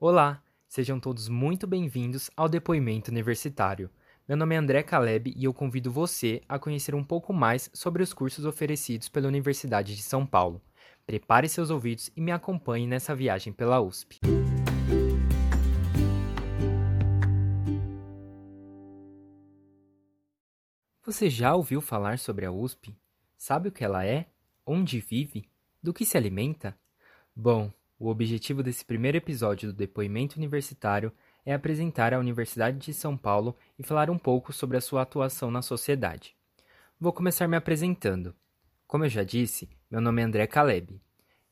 Olá, sejam todos muito bem-vindos ao Depoimento Universitário. Meu nome é André Caleb e eu convido você a conhecer um pouco mais sobre os cursos oferecidos pela Universidade de São Paulo. Prepare seus ouvidos e me acompanhe nessa viagem pela USP. Você já ouviu falar sobre a USP? Sabe o que ela é? Onde vive? Do que se alimenta? Bom, o objetivo desse primeiro episódio do Depoimento Universitário é apresentar a Universidade de São Paulo e falar um pouco sobre a sua atuação na sociedade. Vou começar me apresentando. Como eu já disse, meu nome é André Caleb.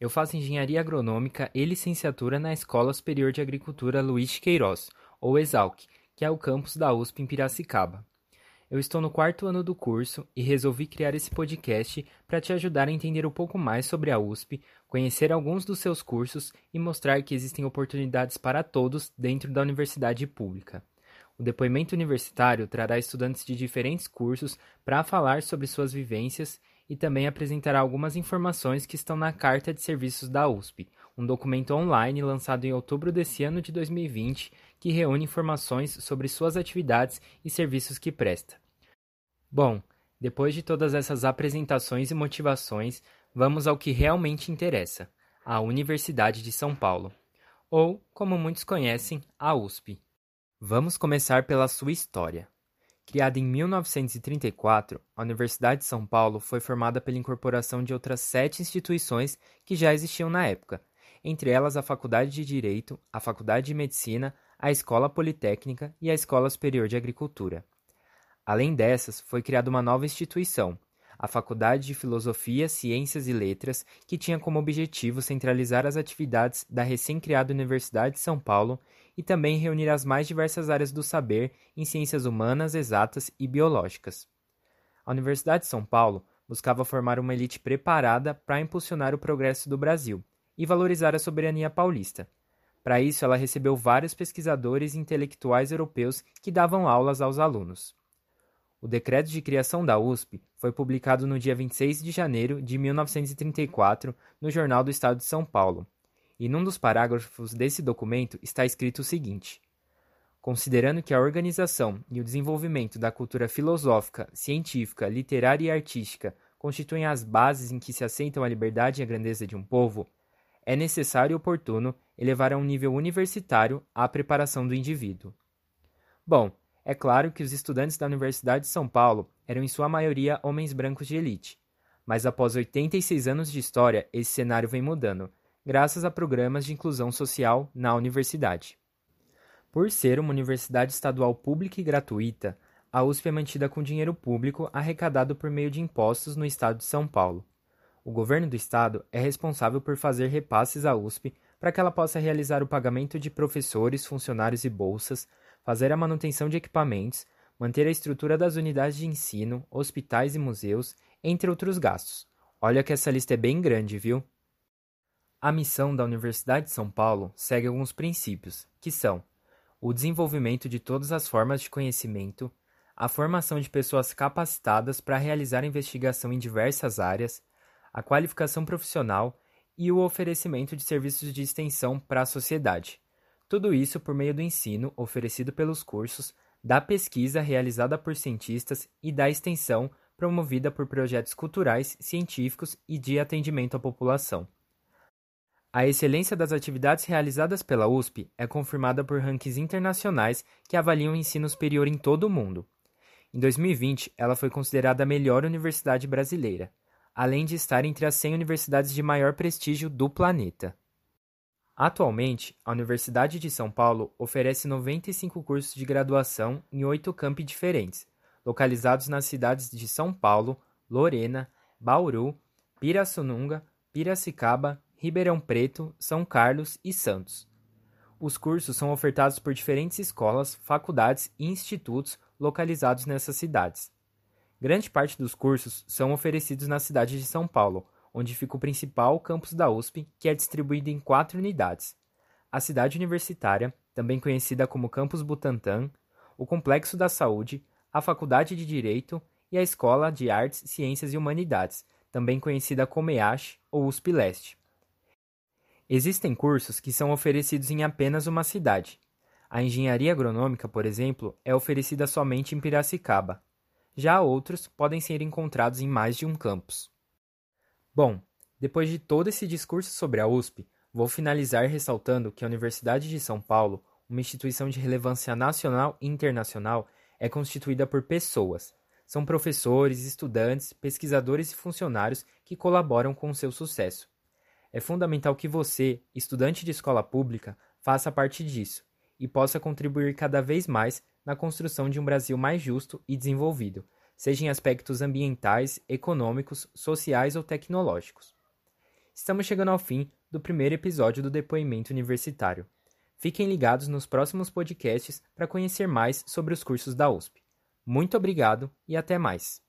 Eu faço engenharia agronômica e licenciatura na Escola Superior de Agricultura Luiz Queiroz, ou ESALC, que é o campus da USP em Piracicaba. Eu estou no quarto ano do curso e resolvi criar esse podcast para te ajudar a entender um pouco mais sobre a USP, conhecer alguns dos seus cursos e mostrar que existem oportunidades para todos dentro da universidade pública. O depoimento universitário trará estudantes de diferentes cursos para falar sobre suas vivências e também apresentará algumas informações que estão na Carta de Serviços da USP, um documento online lançado em outubro desse ano de 2020 que reúne informações sobre suas atividades e serviços que presta. Bom, depois de todas essas apresentações e motivações, vamos ao que realmente interessa: a Universidade de São Paulo, ou, como muitos conhecem, a USP. Vamos começar pela sua história. Criada em 1934, a Universidade de São Paulo foi formada pela incorporação de outras sete instituições que já existiam na época, entre elas a Faculdade de Direito, a Faculdade de Medicina, a Escola Politécnica e a Escola Superior de Agricultura. Além dessas, foi criada uma nova instituição, a Faculdade de Filosofia, Ciências e Letras, que tinha como objetivo centralizar as atividades da recém-criada Universidade de São Paulo e também reunir as mais diversas áreas do saber em ciências humanas, exatas e biológicas. A Universidade de São Paulo buscava formar uma elite preparada para impulsionar o progresso do Brasil e valorizar a soberania paulista. Para isso, ela recebeu vários pesquisadores e intelectuais europeus que davam aulas aos alunos. O decreto de criação da USP foi publicado no dia 26 de janeiro de 1934 no Jornal do Estado de São Paulo, e num dos parágrafos desse documento está escrito o seguinte: Considerando que a organização e o desenvolvimento da cultura filosófica, científica, literária e artística constituem as bases em que se assentam a liberdade e a grandeza de um povo, é necessário e oportuno elevar a um nível universitário a preparação do indivíduo. Bom, é claro que os estudantes da Universidade de São Paulo eram em sua maioria homens brancos de elite, mas após 86 anos de história, esse cenário vem mudando, graças a programas de inclusão social na universidade. Por ser uma universidade estadual pública e gratuita, a USP é mantida com dinheiro público arrecadado por meio de impostos no estado de São Paulo. O governo do estado é responsável por fazer repasses à USP para que ela possa realizar o pagamento de professores, funcionários e bolsas, fazer a manutenção de equipamentos, manter a estrutura das unidades de ensino, hospitais e museus, entre outros gastos. Olha que essa lista é bem grande, viu? A missão da Universidade de São Paulo segue alguns princípios, que são o desenvolvimento de todas as formas de conhecimento, a formação de pessoas capacitadas para realizar investigação em diversas áreas, a qualificação profissional e o oferecimento de serviços de extensão para a sociedade. Tudo isso por meio do ensino oferecido pelos cursos, da pesquisa realizada por cientistas e da extensão promovida por projetos culturais, científicos e de atendimento à população. A excelência das atividades realizadas pela USP é confirmada por rankings internacionais que avaliam o ensino superior em todo o mundo. Em 2020, ela foi considerada a melhor universidade brasileira, além de estar entre as 100 universidades de maior prestígio do planeta. Atualmente, a Universidade de São Paulo oferece 95 cursos de graduação em oito campi diferentes, localizados nas cidades de São Paulo, Lorena, Bauru, Pirassununga, Piracicaba, Ribeirão Preto, São Carlos e Santos. Os cursos são ofertados por diferentes escolas, faculdades e institutos localizados nessas cidades. Grande parte dos cursos são oferecidos na cidade de São Paulo, onde fica o principal campus da USP, que é distribuído em quatro unidades: a cidade universitária, também conhecida como Campus Butantã, o Complexo da Saúde, a Faculdade de Direito e a Escola de Artes, Ciências e Humanidades, também conhecida como EASH ou USP Leste. Existem cursos que são oferecidos em apenas uma cidade. A engenharia agronômica, por exemplo, é oferecida somente em Piracicaba. Já outros podem ser encontrados em mais de um campus. Bom, depois de todo esse discurso sobre a USP, vou finalizar ressaltando que a Universidade de São Paulo, uma instituição de relevância nacional e internacional, é constituída por pessoas. São professores, estudantes, pesquisadores e funcionários que colaboram com o seu sucesso. É fundamental que você, estudante de escola pública, faça parte disso e possa contribuir cada vez mais na construção de um Brasil mais justo e desenvolvido, seja em aspectos ambientais, econômicos, sociais ou tecnológicos. Estamos chegando ao fim do primeiro episódio do Depoimento Universitário. Fiquem ligados nos próximos podcasts para conhecer mais sobre os cursos da USP. Muito obrigado e até mais!